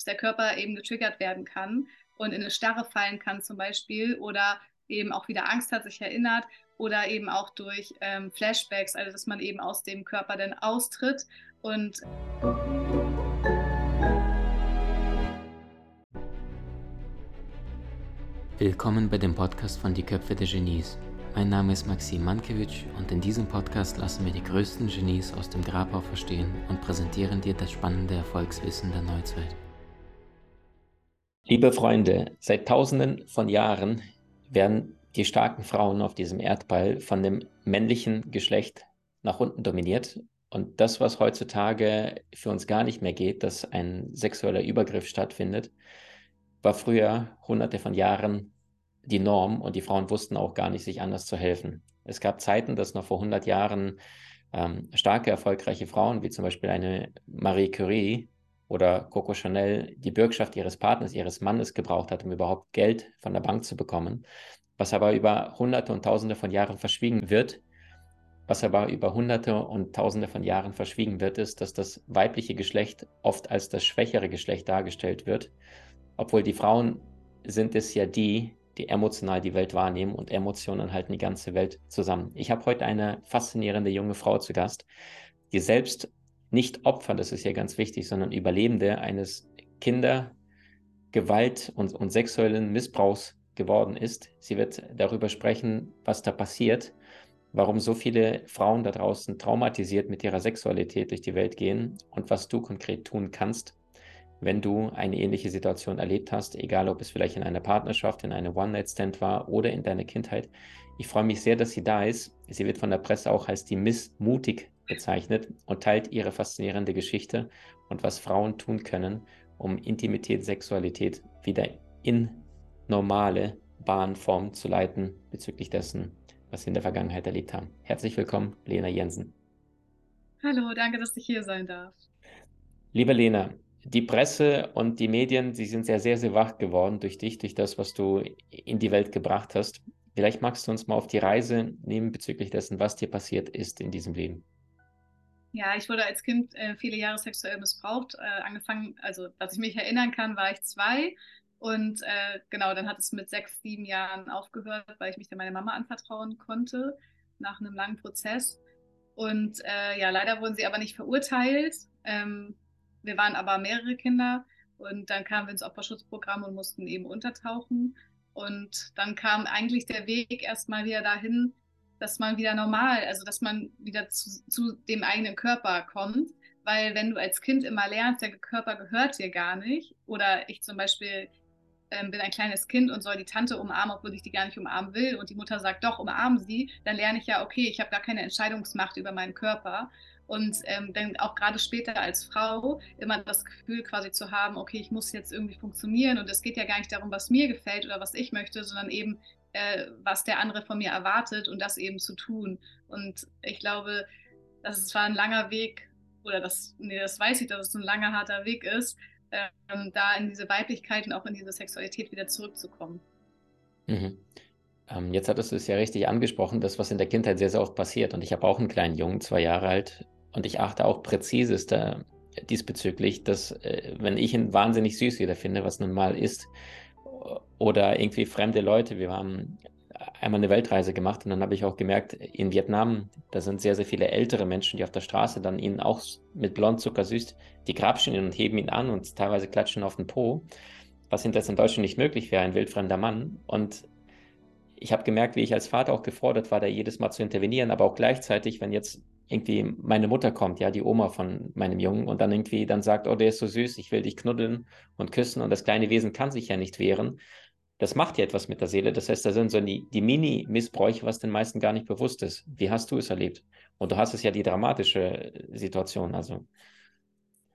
dass der Körper eben getriggert werden kann und in eine Starre fallen kann zum Beispiel oder eben auch wieder Angst hat, sich erinnert oder eben auch durch ähm, Flashbacks, also dass man eben aus dem Körper dann austritt und Willkommen bei dem Podcast von Die Köpfe der Genies. Mein Name ist Maxim Mankewitsch und in diesem Podcast lassen wir die größten Genies aus dem Grabau verstehen und präsentieren dir das spannende Erfolgswissen der Neuzeit. Liebe Freunde, seit tausenden von Jahren werden die starken Frauen auf diesem Erdball von dem männlichen Geschlecht nach unten dominiert. Und das, was heutzutage für uns gar nicht mehr geht, dass ein sexueller Übergriff stattfindet, war früher hunderte von Jahren die Norm und die Frauen wussten auch gar nicht, sich anders zu helfen. Es gab Zeiten, dass noch vor 100 Jahren ähm, starke, erfolgreiche Frauen, wie zum Beispiel eine Marie Curie oder Coco Chanel, die Bürgschaft ihres Partners, ihres Mannes gebraucht hat, um überhaupt Geld von der Bank zu bekommen was aber über Hunderte und Tausende von Jahren verschwiegen wird. Was aber über Hunderte und Tausende von Jahren verschwiegen wird, ist, dass das weibliche Geschlecht oft als das schwächere Geschlecht dargestellt wird, obwohl die Frauen sind es ja die, die emotional die Welt wahrnehmen und Emotionen halten die ganze Welt zusammen. Ich habe heute eine faszinierende junge Frau zu Gast, die selbst nicht Opfer, das ist ja ganz wichtig, sondern Überlebende eines Kinder-, Gewalt- und, und sexuellen Missbrauchs geworden ist. Sie wird darüber sprechen, was da passiert, warum so viele Frauen da draußen traumatisiert mit ihrer Sexualität durch die Welt gehen und was du konkret tun kannst, wenn du eine ähnliche Situation erlebt hast, egal ob es vielleicht in einer Partnerschaft, in einer One-Night-Stand war oder in deiner Kindheit. Ich freue mich sehr, dass sie da ist. Sie wird von der Presse auch als die Miss Mutig bezeichnet und teilt ihre faszinierende Geschichte und was Frauen tun können, um Intimität, Sexualität wieder in normale Bahnform zu leiten bezüglich dessen, was wir in der Vergangenheit erlebt haben. Herzlich willkommen, Lena Jensen. Hallo, danke, dass ich hier sein darf. Liebe Lena, die Presse und die Medien, sie sind sehr, sehr, sehr wach geworden durch dich, durch das, was du in die Welt gebracht hast. Vielleicht magst du uns mal auf die Reise nehmen bezüglich dessen, was dir passiert ist in diesem Leben. Ja, ich wurde als Kind äh, viele Jahre sexuell missbraucht. Äh, angefangen, also was ich mich erinnern kann, war ich zwei. Und äh, genau, dann hat es mit sechs, sieben Jahren aufgehört, weil ich mich dann meiner Mama anvertrauen konnte, nach einem langen Prozess. Und äh, ja, leider wurden sie aber nicht verurteilt. Ähm, wir waren aber mehrere Kinder und dann kamen wir ins Opferschutzprogramm und mussten eben untertauchen. Und dann kam eigentlich der Weg erstmal wieder dahin, dass man wieder normal, also dass man wieder zu, zu dem eigenen Körper kommt. Weil wenn du als Kind immer lernst, der Körper gehört dir gar nicht, oder ich zum Beispiel ähm, bin ein kleines Kind und soll die Tante umarmen, obwohl ich die gar nicht umarmen will und die Mutter sagt, doch, umarmen sie, dann lerne ich ja, okay, ich habe gar keine Entscheidungsmacht über meinen Körper. Und ähm, dann auch gerade später als Frau immer das Gefühl quasi zu haben, okay, ich muss jetzt irgendwie funktionieren und es geht ja gar nicht darum, was mir gefällt oder was ich möchte, sondern eben, äh, was der andere von mir erwartet und das eben zu tun. Und ich glaube, das war ein langer Weg, oder das, nee, das weiß ich, dass es ein langer, harter Weg ist, ähm, da in diese Weiblichkeit und auch in diese Sexualität wieder zurückzukommen. Mhm. Ähm, jetzt hattest du es ja richtig angesprochen, das, was in der Kindheit sehr, sehr oft passiert. Und ich habe auch einen kleinen Jungen, zwei Jahre alt, und ich achte auch präzisester diesbezüglich, dass äh, wenn ich ihn wahnsinnig süß wieder finde, was nun mal ist, oder irgendwie fremde Leute, wir haben einmal eine Weltreise gemacht und dann habe ich auch gemerkt, in Vietnam, da sind sehr, sehr viele ältere Menschen, die auf der Straße dann ihn auch mit Blondzucker süß, die grapschen ihn und heben ihn an und teilweise klatschen auf den Po, was hinterher in Deutschland nicht möglich wäre, ein wildfremder Mann. Und ich habe gemerkt, wie ich als Vater auch gefordert war, da jedes Mal zu intervenieren, aber auch gleichzeitig, wenn jetzt irgendwie meine Mutter kommt, ja, die Oma von meinem Jungen und dann irgendwie dann sagt, oh, der ist so süß, ich will dich knuddeln und küssen und das kleine Wesen kann sich ja nicht wehren das macht ja etwas mit der Seele. Das heißt, da sind so die, die Mini-Missbräuche, was den meisten gar nicht bewusst ist. Wie hast du es erlebt? Und du hast es ja die dramatische Situation. Also.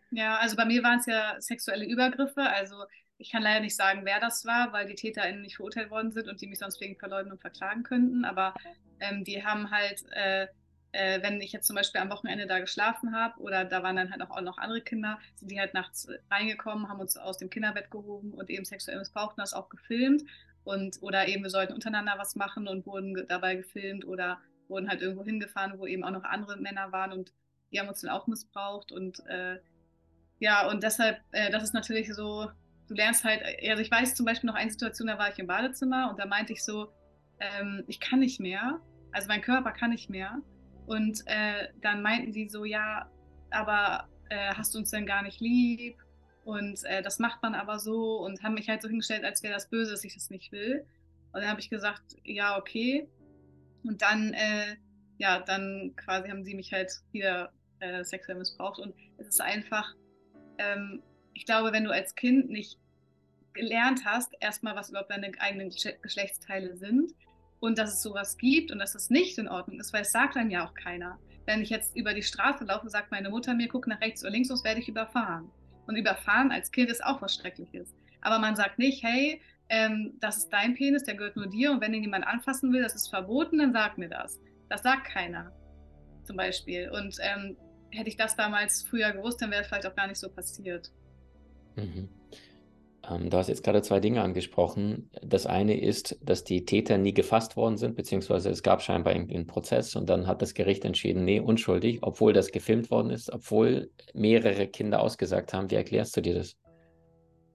Ja, also bei mir waren es ja sexuelle Übergriffe. Also ich kann leider nicht sagen, wer das war, weil die TäterInnen nicht verurteilt worden sind und die mich sonst wegen Verleumdung verklagen könnten. Aber ähm, die haben halt äh, äh, wenn ich jetzt zum Beispiel am Wochenende da geschlafen habe oder da waren dann halt auch noch andere Kinder, sind die halt nachts reingekommen, haben uns aus dem Kinderbett gehoben und eben sexuell missbraucht und das auch gefilmt. Und, oder eben wir sollten untereinander was machen und wurden dabei gefilmt oder wurden halt irgendwo hingefahren, wo eben auch noch andere Männer waren und die haben uns dann auch missbraucht und äh, ja, und deshalb, äh, das ist natürlich so, du lernst halt, also ich weiß zum Beispiel noch eine Situation, da war ich im Badezimmer und da meinte ich so, ähm, ich kann nicht mehr, also mein Körper kann nicht mehr. Und äh, dann meinten die so, ja, aber äh, hast du uns denn gar nicht lieb? Und äh, das macht man aber so und haben mich halt so hingestellt, als wäre das böse, dass ich das nicht will. Und dann habe ich gesagt, ja, okay. Und dann, äh, ja, dann quasi haben sie mich halt wieder äh, sexuell missbraucht. Und es ist einfach, ähm, ich glaube, wenn du als Kind nicht gelernt hast, erstmal, was überhaupt deine eigenen Geschlechtsteile sind und dass es sowas gibt und dass es nicht in Ordnung ist, weil es sagt einem ja auch keiner. Wenn ich jetzt über die Straße laufe, sagt meine Mutter mir, guck nach rechts oder links, sonst werde ich überfahren. Und überfahren als Kind ist auch was Schreckliches. Aber man sagt nicht, hey, ähm, das ist dein Penis, der gehört nur dir und wenn ihn jemand anfassen will, das ist verboten, dann sag mir das. Das sagt keiner, zum Beispiel. Und ähm, hätte ich das damals früher gewusst, dann wäre es vielleicht auch gar nicht so passiert. Mhm. Ähm, du hast jetzt gerade zwei Dinge angesprochen. Das eine ist, dass die Täter nie gefasst worden sind, beziehungsweise es gab scheinbar irgendwie einen Prozess und dann hat das Gericht entschieden, nee, unschuldig, obwohl das gefilmt worden ist, obwohl mehrere Kinder ausgesagt haben. Wie erklärst du dir das?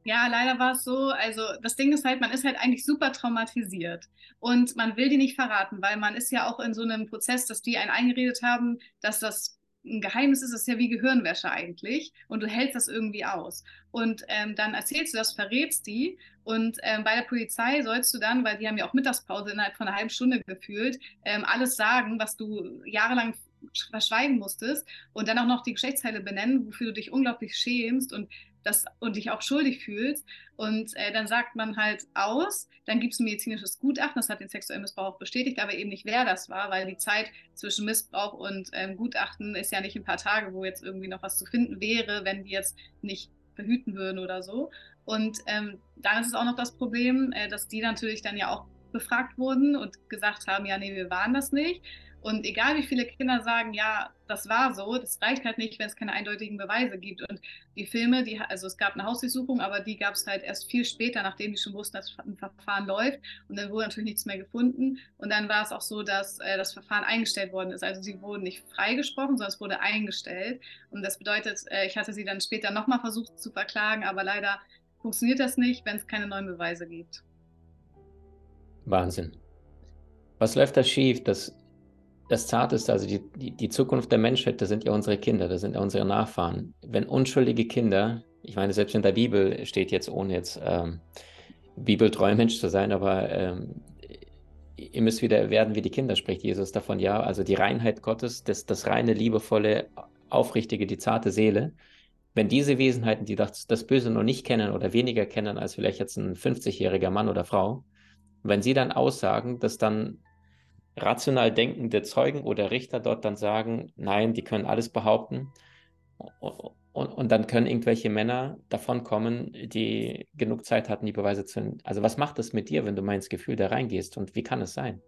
Ja, leider war es so. Also das Ding ist halt, man ist halt eigentlich super traumatisiert und man will die nicht verraten, weil man ist ja auch in so einem Prozess, dass die einen eingeredet haben, dass das ein Geheimnis ist, ist ja wie Gehirnwäsche eigentlich und du hältst das irgendwie aus. Und ähm, dann erzählst du das, verrätst die und ähm, bei der Polizei sollst du dann, weil die haben ja auch Mittagspause innerhalb von einer halben Stunde gefühlt, ähm, alles sagen, was du jahrelang verschweigen musstest und dann auch noch die Geschlechtsteile benennen, wofür du dich unglaublich schämst und das und dich auch schuldig fühlst. Und äh, dann sagt man halt aus, dann gibt es ein medizinisches Gutachten, das hat den sexuellen Missbrauch auch bestätigt, aber eben nicht, wer das war, weil die Zeit zwischen Missbrauch und ähm, Gutachten ist ja nicht ein paar Tage, wo jetzt irgendwie noch was zu finden wäre, wenn die jetzt nicht verhüten würden oder so. Und ähm, dann ist es auch noch das Problem, äh, dass die natürlich dann ja auch befragt wurden und gesagt haben, ja, nee, wir waren das nicht. Und egal wie viele Kinder sagen, ja, das war so, das reicht halt nicht, wenn es keine eindeutigen Beweise gibt. Und die Filme, die, also es gab eine Hausdurchsuchung, aber die gab es halt erst viel später, nachdem die schon wussten, dass ein Verfahren läuft. Und dann wurde natürlich nichts mehr gefunden. Und dann war es auch so, dass äh, das Verfahren eingestellt worden ist. Also sie wurden nicht freigesprochen, sondern es wurde eingestellt. Und das bedeutet, äh, ich hatte sie dann später nochmal versucht zu verklagen, aber leider funktioniert das nicht, wenn es keine neuen Beweise gibt. Wahnsinn. Was läuft da schief, dass das Zarteste, also die, die, die, Zukunft der Menschheit, das sind ja unsere Kinder, das sind ja unsere Nachfahren. Wenn unschuldige Kinder, ich meine, selbst in der Bibel steht jetzt, ohne jetzt ähm, bibeltreu Mensch zu sein, aber ähm, ihr müsst wieder werden wie die Kinder, spricht Jesus davon, ja, also die Reinheit Gottes, das, das reine, liebevolle, aufrichtige, die zarte Seele. Wenn diese Wesenheiten, die das, das Böse noch nicht kennen oder weniger kennen als vielleicht jetzt ein 50-jähriger Mann oder Frau, wenn sie dann aussagen, dass dann rational denkende Zeugen oder Richter dort dann sagen, nein, die können alles behaupten. Und, und, dann können irgendwelche Männer davon kommen, die genug Zeit hatten, die Beweise zu. Also, was macht das mit dir, wenn du mal ins Gefühl da reingehst und wie kann es sein?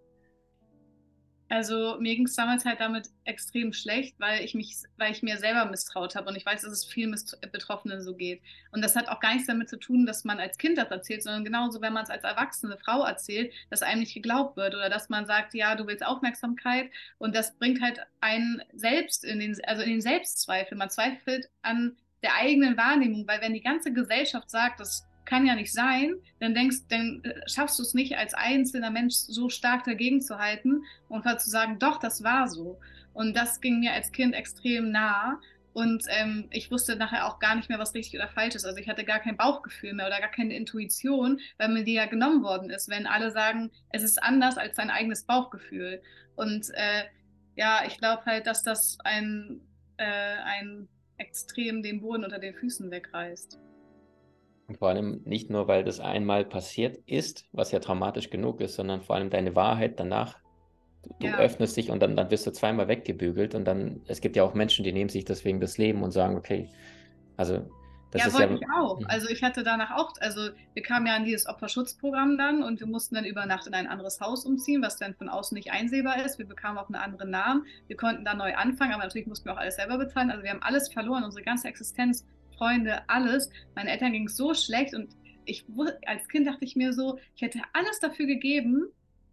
Also mir ging es damals halt damit extrem schlecht, weil ich mich, weil ich mir selber misstraut habe und ich weiß, dass es vielen Betroffenen so geht. Und das hat auch gar nichts damit zu tun, dass man als Kind das erzählt, sondern genauso, wenn man es als erwachsene Frau erzählt, dass einem nicht geglaubt wird oder dass man sagt, ja, du willst Aufmerksamkeit und das bringt halt einen selbst in den, also in den Selbstzweifel. Man zweifelt an der eigenen Wahrnehmung, weil wenn die ganze Gesellschaft sagt, dass kann ja nicht sein, dann denkst, dann äh, schaffst du es nicht als einzelner Mensch so stark dagegen zu halten und zu sagen, doch, das war so. Und das ging mir als Kind extrem nah. Und ähm, ich wusste nachher auch gar nicht mehr, was richtig oder falsch ist. Also ich hatte gar kein Bauchgefühl mehr oder gar keine Intuition, weil mir die ja genommen worden ist, wenn alle sagen, es ist anders als dein eigenes Bauchgefühl. Und äh, ja, ich glaube halt, dass das ein, äh, ein extrem den Boden unter den Füßen wegreißt. Und vor allem nicht nur, weil das einmal passiert ist, was ja traumatisch genug ist, sondern vor allem deine Wahrheit danach. Du, du ja. öffnest dich und dann, dann wirst du zweimal weggebügelt und dann, es gibt ja auch Menschen, die nehmen sich deswegen das Leben und sagen, okay, also das ja, ist wollte ja, ich auch. Mhm. Also ich hatte danach auch, also wir kamen ja an dieses Opferschutzprogramm dann und wir mussten dann über Nacht in ein anderes Haus umziehen, was dann von außen nicht einsehbar ist. Wir bekamen auch einen anderen Namen. Wir konnten da neu anfangen, aber natürlich mussten wir auch alles selber bezahlen. Also wir haben alles verloren, unsere ganze Existenz Freunde, alles. Meinen Eltern ging es so schlecht und ich als Kind dachte ich mir so, ich hätte alles dafür gegeben,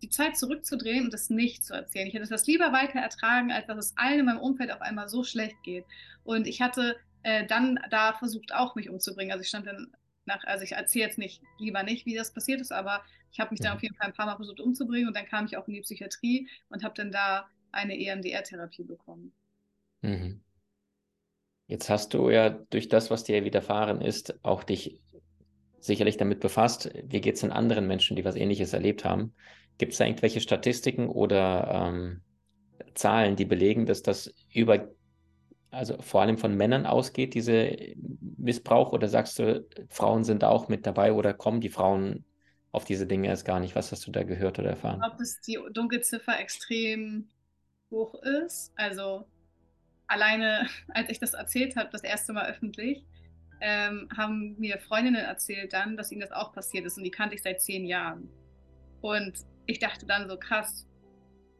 die Zeit zurückzudrehen und das nicht zu erzählen. Ich hätte das lieber weiter ertragen, als dass es allen in meinem Umfeld auf einmal so schlecht geht. Und ich hatte äh, dann da versucht auch mich umzubringen. Also ich stand dann nach, also ich erzähle jetzt nicht, lieber nicht, wie das passiert ist, aber ich habe mich dann mhm. auf jeden Fall ein paar Mal versucht umzubringen und dann kam ich auch in die Psychiatrie und habe dann da eine EMDR-Therapie bekommen. Mhm. Jetzt hast du ja durch das, was dir widerfahren ist, auch dich sicherlich damit befasst, wie geht es den anderen Menschen, die was Ähnliches erlebt haben. Gibt es da irgendwelche Statistiken oder ähm, Zahlen, die belegen, dass das über, also vor allem von Männern ausgeht, diese Missbrauch? Oder sagst du, Frauen sind auch mit dabei oder kommen die Frauen auf diese Dinge erst gar nicht? Was hast du da gehört oder erfahren? Ich glaube, dass die Dunkelziffer extrem hoch ist. Also alleine, als ich das erzählt habe, das erste Mal öffentlich, ähm, haben mir Freundinnen erzählt dann, dass ihnen das auch passiert ist und die kannte ich seit zehn Jahren. Und ich dachte dann so krass,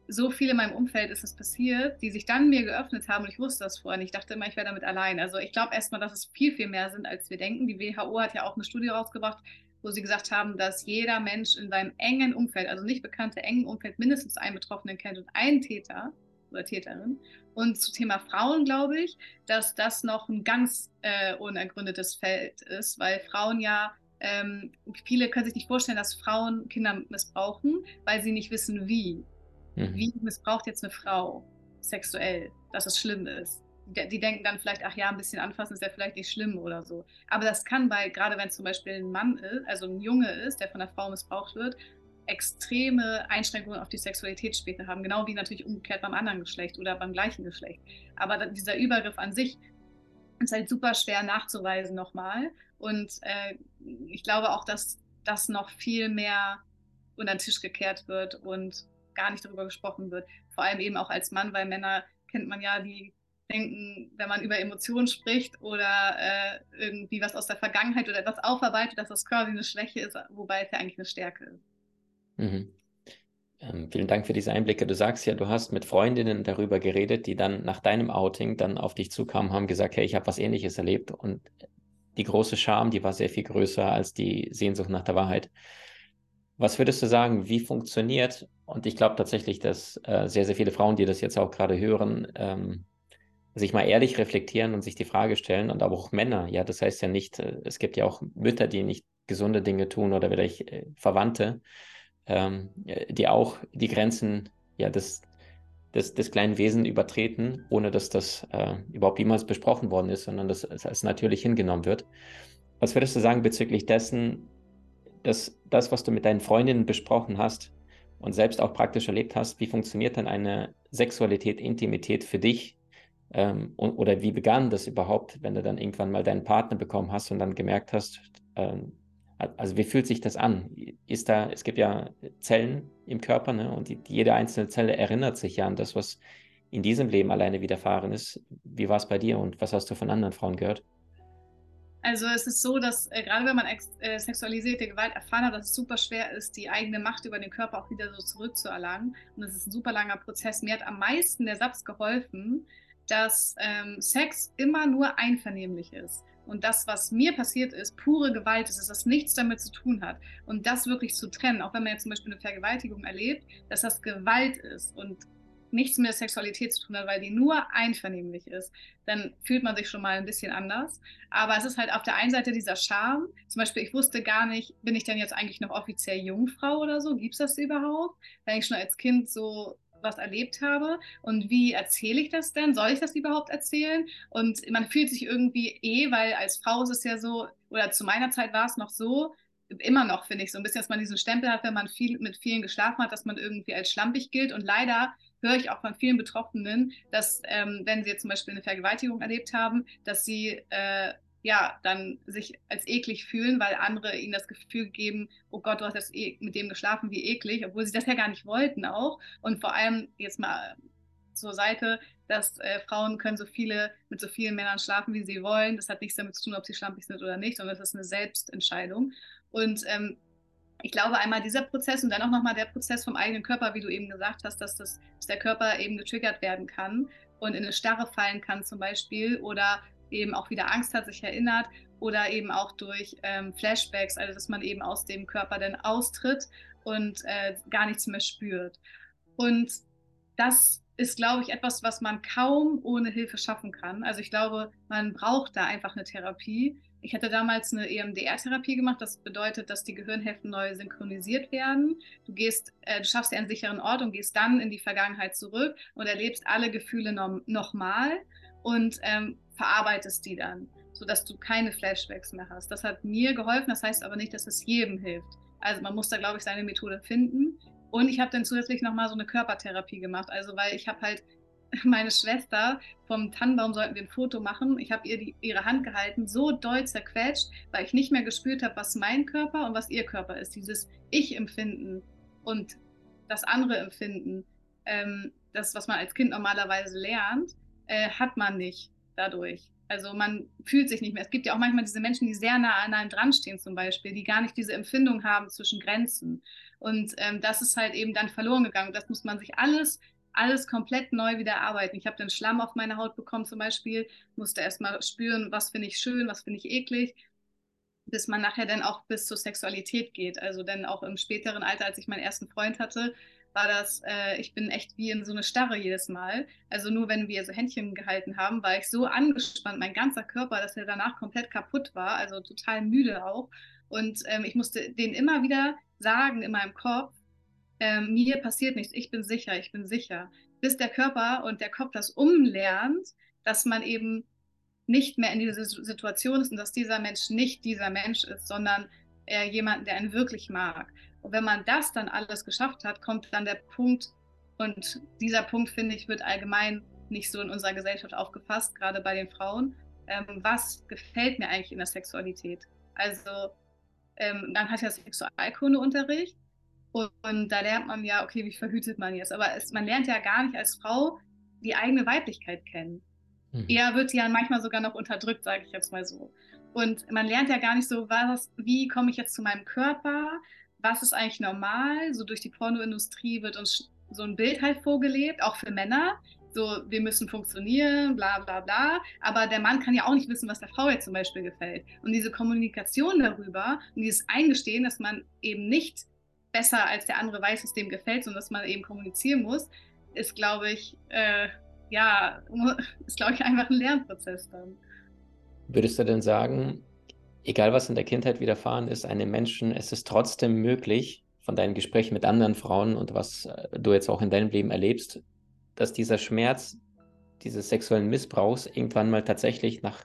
so viel in meinem Umfeld ist es passiert, die sich dann mir geöffnet haben und ich wusste das vorher nicht. Ich dachte immer, ich wäre damit allein. Also ich glaube erstmal, dass es viel, viel mehr sind, als wir denken. Die WHO hat ja auch eine Studie rausgebracht, wo sie gesagt haben, dass jeder Mensch in seinem engen Umfeld, also nicht bekannte engen Umfeld, mindestens einen Betroffenen kennt und einen Täter oder Täterin. Und zu Thema Frauen glaube ich, dass das noch ein ganz äh, unergründetes Feld ist, weil Frauen ja, ähm, viele können sich nicht vorstellen, dass Frauen Kinder missbrauchen, weil sie nicht wissen, wie. Mhm. Wie missbraucht jetzt eine Frau sexuell, dass es schlimm ist. Die, denken dann vielleicht, ach ja, ein bisschen anfassen ist ja vielleicht nicht schlimm oder so. Aber das kann bei, gerade wenn es zum Beispiel ein Mann ist, also ein Junge ist, der von einer Frau missbraucht wird, extreme Einschränkungen auf die Sexualität später haben, genau wie natürlich umgekehrt beim anderen Geschlecht oder beim gleichen Geschlecht. Aber dieser Übergriff an sich ist halt super schwer nachzuweisen nochmal. Und äh, ich glaube auch, dass das noch viel mehr unter den Tisch gekehrt wird und gar nicht darüber gesprochen wird. Vor allem eben auch als Mann, weil Männer kennt man ja, die denken, wenn man über Emotionen spricht oder äh, irgendwie was aus der Vergangenheit oder etwas aufarbeitet, dass das quasi eine Schwäche ist, wobei es ja eigentlich eine Stärke ist. Mhm. Ähm, vielen Dank für diese Einblicke. Du sagst ja, du hast mit Freundinnen darüber geredet, die dann nach deinem Outing dann auf dich zukamen, haben gesagt, hey, ich habe was Ähnliches erlebt und die große Scham, die war sehr viel größer als die Sehnsucht nach der Wahrheit. Was würdest du sagen, wie funktioniert, und ich glaube tatsächlich, dass äh, sehr, sehr viele Frauen, die das jetzt auch gerade hören, ähm, sich mal ehrlich reflektieren und sich die Frage stellen und aber auch Männer, ja, das heißt ja nicht, äh, es gibt ja auch Mütter, die nicht gesunde Dinge tun oder vielleicht äh, Verwandte, ähm, die auch die Grenzen ja, des, des, des kleinen Wesens übertreten, ohne dass das äh, überhaupt jemals besprochen worden ist, sondern dass es als natürlich hingenommen wird. Was würdest du sagen bezüglich dessen, dass das, was du mit deinen Freundinnen besprochen hast und selbst auch praktisch erlebt hast, wie funktioniert dann eine Sexualität, Intimität für dich? Ähm, und, oder wie begann das überhaupt, wenn du dann irgendwann mal deinen Partner bekommen hast und dann gemerkt hast, ähm, also wie fühlt sich das an? Ist da, es gibt ja Zellen im Körper, ne? Und die, jede einzelne Zelle erinnert sich ja an das, was in diesem Leben alleine widerfahren ist. Wie war es bei dir und was hast du von anderen Frauen gehört? Also es ist so, dass äh, gerade wenn man äh, sexualisierte Gewalt erfahren hat, dass es super schwer ist, die eigene Macht über den Körper auch wieder so zurückzuerlangen. Und es ist ein super langer Prozess. Mir hat am meisten der Satz geholfen, dass ähm, Sex immer nur einvernehmlich ist und das, was mir passiert ist, pure Gewalt ist, dass das nichts damit zu tun hat. Und das wirklich zu trennen, auch wenn man jetzt zum Beispiel eine Vergewaltigung erlebt, dass das Gewalt ist und nichts mit der Sexualität zu tun hat, weil die nur einvernehmlich ist, dann fühlt man sich schon mal ein bisschen anders. Aber es ist halt auf der einen Seite dieser Charme. Zum Beispiel, ich wusste gar nicht, bin ich denn jetzt eigentlich noch offiziell Jungfrau oder so? Gibt es das überhaupt? Wenn ich schon als Kind so was erlebt habe und wie erzähle ich das denn? Soll ich das überhaupt erzählen? Und man fühlt sich irgendwie eh, weil als Frau ist es ja so, oder zu meiner Zeit war es noch so, immer noch finde ich so ein bisschen, dass man diesen Stempel hat, wenn man viel mit vielen geschlafen hat, dass man irgendwie als schlampig gilt und leider höre ich auch von vielen Betroffenen, dass ähm, wenn sie jetzt zum Beispiel eine Vergewaltigung erlebt haben, dass sie äh, ja, dann sich als eklig fühlen, weil andere ihnen das Gefühl geben, oh Gott, du hast jetzt e mit dem geschlafen, wie eklig, obwohl sie das ja gar nicht wollten auch. Und vor allem jetzt mal zur Seite, dass äh, Frauen können so viele mit so vielen Männern schlafen, wie sie wollen. Das hat nichts damit zu tun, ob sie schlampig sind oder nicht, sondern das ist eine Selbstentscheidung. Und ähm, ich glaube einmal dieser Prozess und dann auch nochmal der Prozess vom eigenen Körper, wie du eben gesagt hast, dass, das, dass der Körper eben getriggert werden kann und in eine Starre fallen kann zum Beispiel oder eben auch wieder Angst hat, sich erinnert oder eben auch durch ähm, Flashbacks, also dass man eben aus dem Körper dann austritt und äh, gar nichts mehr spürt. Und das ist, glaube ich, etwas, was man kaum ohne Hilfe schaffen kann. Also ich glaube, man braucht da einfach eine Therapie. Ich hatte damals eine EMDR-Therapie gemacht. Das bedeutet, dass die Gehirnhälften neu synchronisiert werden. Du gehst, äh, du schaffst dir einen sicheren Ort und gehst dann in die Vergangenheit zurück und erlebst alle Gefühle no nochmal und ähm, verarbeitest die dann, sodass du keine Flashbacks mehr hast. Das hat mir geholfen. Das heißt aber nicht, dass es jedem hilft. Also man muss da, glaube ich, seine Methode finden. Und ich habe dann zusätzlich nochmal so eine Körpertherapie gemacht. Also weil ich habe halt meine Schwester vom Tannenbaum sollten wir ein Foto machen. Ich habe ihr die, ihre Hand gehalten, so doll zerquetscht, weil ich nicht mehr gespürt habe, was mein Körper und was ihr Körper ist. Dieses Ich-Empfinden und das andere Empfinden, ähm, das, was man als Kind normalerweise lernt, äh, hat man nicht dadurch. Also man fühlt sich nicht mehr. Es gibt ja auch manchmal diese Menschen, die sehr nah an einem dran stehen zum Beispiel, die gar nicht diese Empfindung haben zwischen Grenzen. Und ähm, das ist halt eben dann verloren gegangen. Das muss man sich alles, alles komplett neu wieder erarbeiten. Ich habe den Schlamm auf meine Haut bekommen zum Beispiel, musste erstmal spüren, was finde ich schön, was finde ich eklig, bis man nachher dann auch bis zur Sexualität geht. Also dann auch im späteren Alter, als ich meinen ersten Freund hatte, war das, äh, ich bin echt wie in so eine Starre jedes Mal. Also nur wenn wir so Händchen gehalten haben, war ich so angespannt, mein ganzer Körper, dass er danach komplett kaputt war, also total müde auch. Und ähm, ich musste den immer wieder sagen in meinem Kopf, ähm, mir passiert nichts, ich bin sicher, ich bin sicher. Bis der Körper und der Kopf das umlernt, dass man eben nicht mehr in dieser Situation ist und dass dieser Mensch nicht dieser Mensch ist, sondern er jemanden, der einen wirklich mag. Und wenn man das dann alles geschafft hat, kommt dann der Punkt, und dieser Punkt, finde ich, wird allgemein nicht so in unserer Gesellschaft aufgefasst, gerade bei den Frauen. Ähm, was gefällt mir eigentlich in der Sexualität? Also, ähm, dann hat ja Sexualkundeunterricht und, und, da lernt man ja, okay, wie verhütet man jetzt? Aber es, man lernt ja gar nicht als Frau die eigene Weiblichkeit kennen. Mhm. Eher wird ja manchmal sogar noch unterdrückt, sage ich jetzt mal so. Und man lernt ja gar nicht so, was, wie komme ich jetzt zu meinem Körper? Was ist eigentlich normal? So durch die Pornoindustrie wird uns so ein Bild halt vorgelebt, auch für Männer. So, wir müssen funktionieren, bla bla bla. Aber der Mann kann ja auch nicht wissen, was der Frau jetzt zum Beispiel gefällt. Und diese Kommunikation darüber und dieses Eingestehen, dass man eben nicht besser als der andere weiß, was dem gefällt, sondern dass man eben kommunizieren muss, ist, glaube ich, äh, ja, ist, glaube ich, einfach ein Lernprozess dann. Würdest du denn sagen, egal was in der Kindheit widerfahren ist, einem Menschen, es ist trotzdem möglich, von deinen Gesprächen mit anderen Frauen und was äh, du jetzt auch in deinem Leben erlebst, dass dieser Schmerz dieses sexuellen Missbrauchs irgendwann mal tatsächlich nach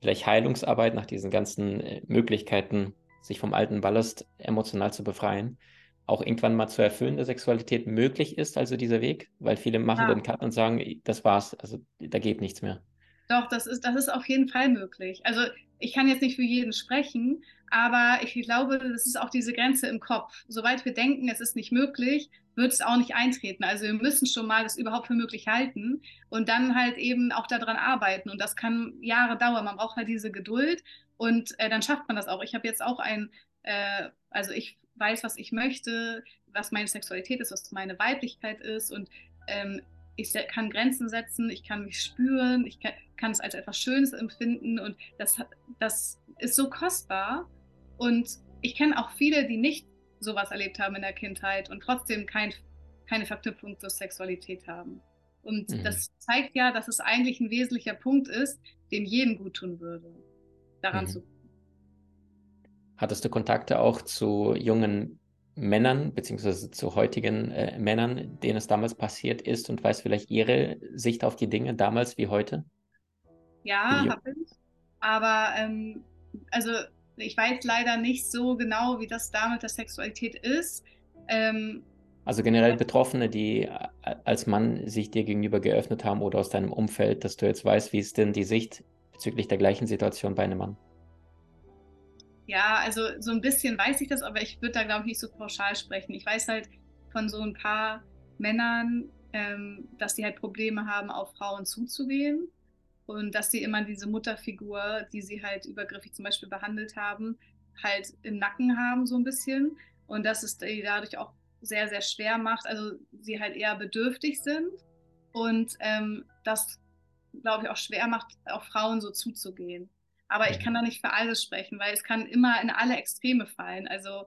vielleicht Heilungsarbeit, nach diesen ganzen äh, Möglichkeiten, sich vom alten Ballast emotional zu befreien, auch irgendwann mal zur erfüllenden Sexualität möglich ist, also dieser Weg, weil viele machen ja. den Cut und sagen, das war's, also da geht nichts mehr. Doch, das ist, das ist auf jeden Fall möglich. Also ich kann jetzt nicht für jeden sprechen, aber ich glaube, das ist auch diese Grenze im Kopf. Sobald wir denken, es ist nicht möglich, wird es auch nicht eintreten. Also wir müssen schon mal das überhaupt für möglich halten und dann halt eben auch daran arbeiten. Und das kann Jahre dauern. Man braucht halt diese Geduld und äh, dann schafft man das auch. Ich habe jetzt auch ein, äh, also ich weiß, was ich möchte, was meine Sexualität ist, was meine Weiblichkeit ist und ähm, ich kann Grenzen setzen, ich kann mich spüren, ich kann, kann es als etwas Schönes empfinden und das, das ist so kostbar. Und ich kenne auch viele, die nicht sowas erlebt haben in der Kindheit und trotzdem kein, keine Verknüpfung zur Sexualität haben. Und mhm. das zeigt ja, dass es eigentlich ein wesentlicher Punkt ist, dem jedem gut tun würde, daran mhm. zu. Hattest du Kontakte auch zu jungen Männern, beziehungsweise zu heutigen äh, Männern, denen es damals passiert ist und weiß vielleicht ihre Sicht auf die Dinge damals wie heute? Ja, habe ich. Aber ähm, also ich weiß leider nicht so genau, wie das da mit der Sexualität ist. Ähm, also generell Betroffene, die äh, als Mann sich dir gegenüber geöffnet haben oder aus deinem Umfeld, dass du jetzt weißt, wie ist denn die Sicht bezüglich der gleichen Situation bei einem Mann? Ja, also so ein bisschen weiß ich das, aber ich würde da, glaube ich, nicht so pauschal sprechen. Ich weiß halt von so ein paar Männern, ähm, dass die halt Probleme haben, auf Frauen zuzugehen und dass sie immer diese Mutterfigur, die sie halt übergriffig zum Beispiel behandelt haben, halt im Nacken haben so ein bisschen und dass es die dadurch auch sehr, sehr schwer macht, also sie halt eher bedürftig sind und ähm, das, glaube ich, auch schwer macht, auf Frauen so zuzugehen. Aber ich kann da nicht für alles sprechen, weil es kann immer in alle Extreme fallen. Also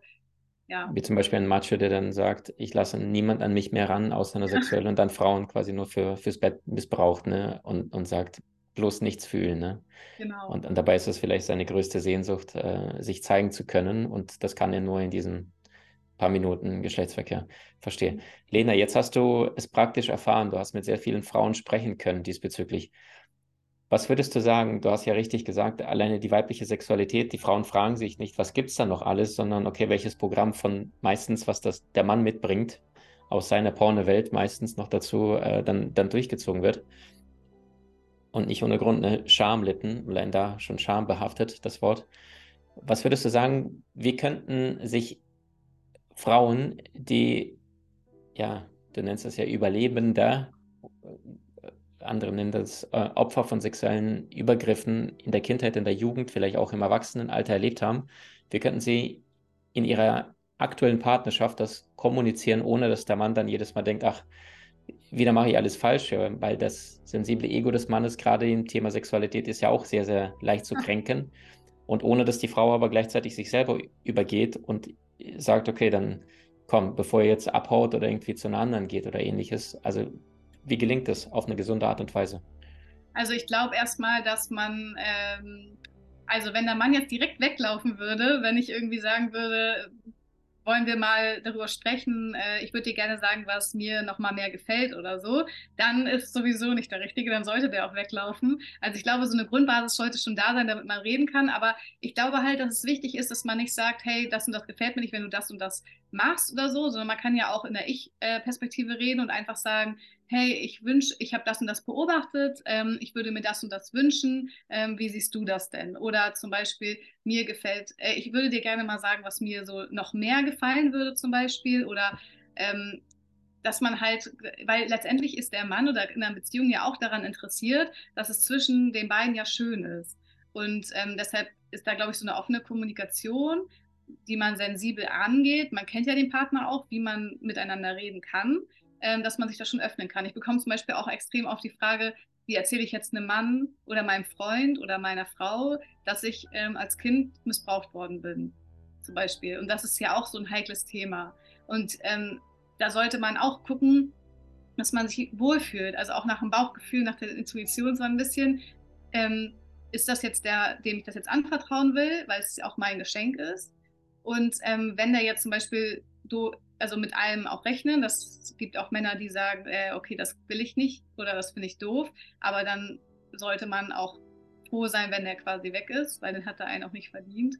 ja. Wie zum Beispiel ein Macho, der dann sagt, ich lasse niemand an mich mehr ran, außer einer sexuell und dann Frauen quasi nur für, fürs Bett missbraucht, ne? Und, und sagt, bloß nichts fühlen, ne? Genau. Und, und dabei ist es vielleicht seine größte Sehnsucht, äh, sich zeigen zu können. Und das kann er nur in diesen paar Minuten Geschlechtsverkehr. Verstehe. Mhm. Lena, jetzt hast du es praktisch erfahren. Du hast mit sehr vielen Frauen sprechen können diesbezüglich. Was würdest du sagen? Du hast ja richtig gesagt, alleine die weibliche Sexualität, die Frauen fragen sich nicht, was gibt es da noch alles, sondern okay, welches Programm von meistens, was das der Mann mitbringt, aus seiner Pornowelt meistens noch dazu äh, dann, dann durchgezogen wird. Und nicht ohne Grund eine Schamlitten, allein da schon Scham behaftet, das Wort. Was würdest du sagen, wie könnten sich Frauen, die, ja, du nennst das ja Überlebender, andere nennen das äh, Opfer von sexuellen Übergriffen in der Kindheit, in der Jugend, vielleicht auch im Erwachsenenalter erlebt haben. Wir könnten sie in ihrer aktuellen Partnerschaft das kommunizieren, ohne dass der Mann dann jedes Mal denkt, ach, wieder mache ich alles falsch, weil das sensible Ego des Mannes gerade im Thema Sexualität ist ja auch sehr, sehr leicht zu kränken. Und ohne dass die Frau aber gleichzeitig sich selber übergeht und sagt, okay, dann komm, bevor ihr jetzt abhaut oder irgendwie zu einer anderen geht oder ähnliches. Also wie gelingt es auf eine gesunde Art und Weise? Also ich glaube erstmal, dass man, ähm, also wenn der Mann jetzt direkt weglaufen würde, wenn ich irgendwie sagen würde, wollen wir mal darüber sprechen, äh, ich würde dir gerne sagen, was mir noch mal mehr gefällt oder so, dann ist sowieso nicht der Richtige, dann sollte der auch weglaufen. Also ich glaube, so eine Grundbasis sollte schon da sein, damit man reden kann, aber ich glaube halt, dass es wichtig ist, dass man nicht sagt, hey, das und das gefällt mir nicht, wenn du das und das machst oder so, sondern man kann ja auch in der Ich-Perspektive reden und einfach sagen, hey, ich wünsche, ich habe das und das beobachtet, ähm, ich würde mir das und das wünschen, ähm, wie siehst du das denn? Oder zum Beispiel, mir gefällt, äh, ich würde dir gerne mal sagen, was mir so noch mehr gefallen würde zum Beispiel oder ähm, dass man halt, weil letztendlich ist der Mann oder in einer Beziehung ja auch daran interessiert, dass es zwischen den beiden ja schön ist. Und ähm, deshalb ist da, glaube ich, so eine offene Kommunikation, die man sensibel angeht. Man kennt ja den Partner auch, wie man miteinander reden kann ähm, dass man sich da schon öffnen kann. Ich bekomme zum Beispiel auch extrem oft die Frage, wie erzähle ich jetzt einem Mann oder meinem Freund oder meiner Frau, dass ich ähm, als Kind missbraucht worden bin, zum Beispiel. Und das ist ja auch so ein heikles Thema. Und ähm, da sollte man auch gucken, dass man sich wohlfühlt, also auch nach dem Bauchgefühl, nach der Intuition so ein bisschen. Ähm, ist das jetzt der, dem ich das jetzt anvertrauen will, weil es auch mein Geschenk ist? Und ähm, wenn der jetzt zum Beispiel du also mit allem auch rechnen. Das gibt auch Männer, die sagen, äh, okay, das will ich nicht oder das finde ich doof. Aber dann sollte man auch froh sein, wenn der quasi weg ist, weil den hat er einen auch nicht verdient.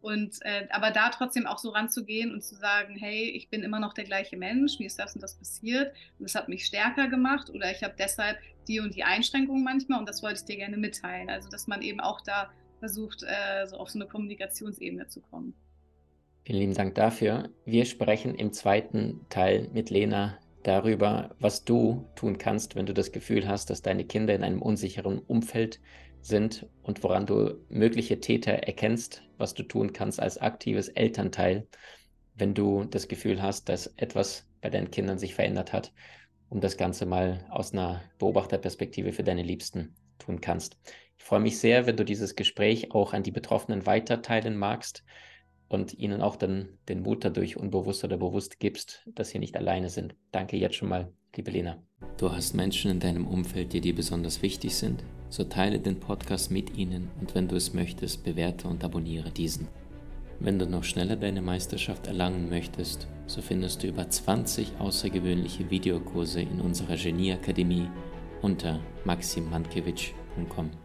Und äh, aber da trotzdem auch so ranzugehen und zu sagen, hey, ich bin immer noch der gleiche Mensch, mir ist das und das passiert und das hat mich stärker gemacht oder ich habe deshalb die und die Einschränkungen manchmal und das wollte ich dir gerne mitteilen. Also dass man eben auch da versucht, äh, so auf so eine Kommunikationsebene zu kommen. Vielen lieben Dank dafür. Wir sprechen im zweiten Teil mit Lena darüber, was du tun kannst, wenn du das Gefühl hast, dass deine Kinder in einem unsicheren Umfeld sind und woran du mögliche Täter erkennst, was du tun kannst als aktives Elternteil, wenn du das Gefühl hast, dass etwas bei deinen Kindern sich verändert hat, um das Ganze mal aus einer Beobachterperspektive für deine Liebsten tun kannst. Ich freue mich sehr, wenn du dieses Gespräch auch an die Betroffenen weiterteilen magst und ihnen auch dann den Mut dadurch unbewusst oder bewusst gibst, dass sie nicht alleine sind. Danke jetzt schon mal, liebe Lena. Du hast Menschen in deinem Umfeld, die dir besonders wichtig sind? So teile den Podcast mit ihnen und wenn du es möchtest, bewerte und abonniere diesen. Wenn du noch schneller deine Meisterschaft erlangen möchtest, so findest du über 20 außergewöhnliche Videokurse in unserer Genieakademie unter maximandkevich.com.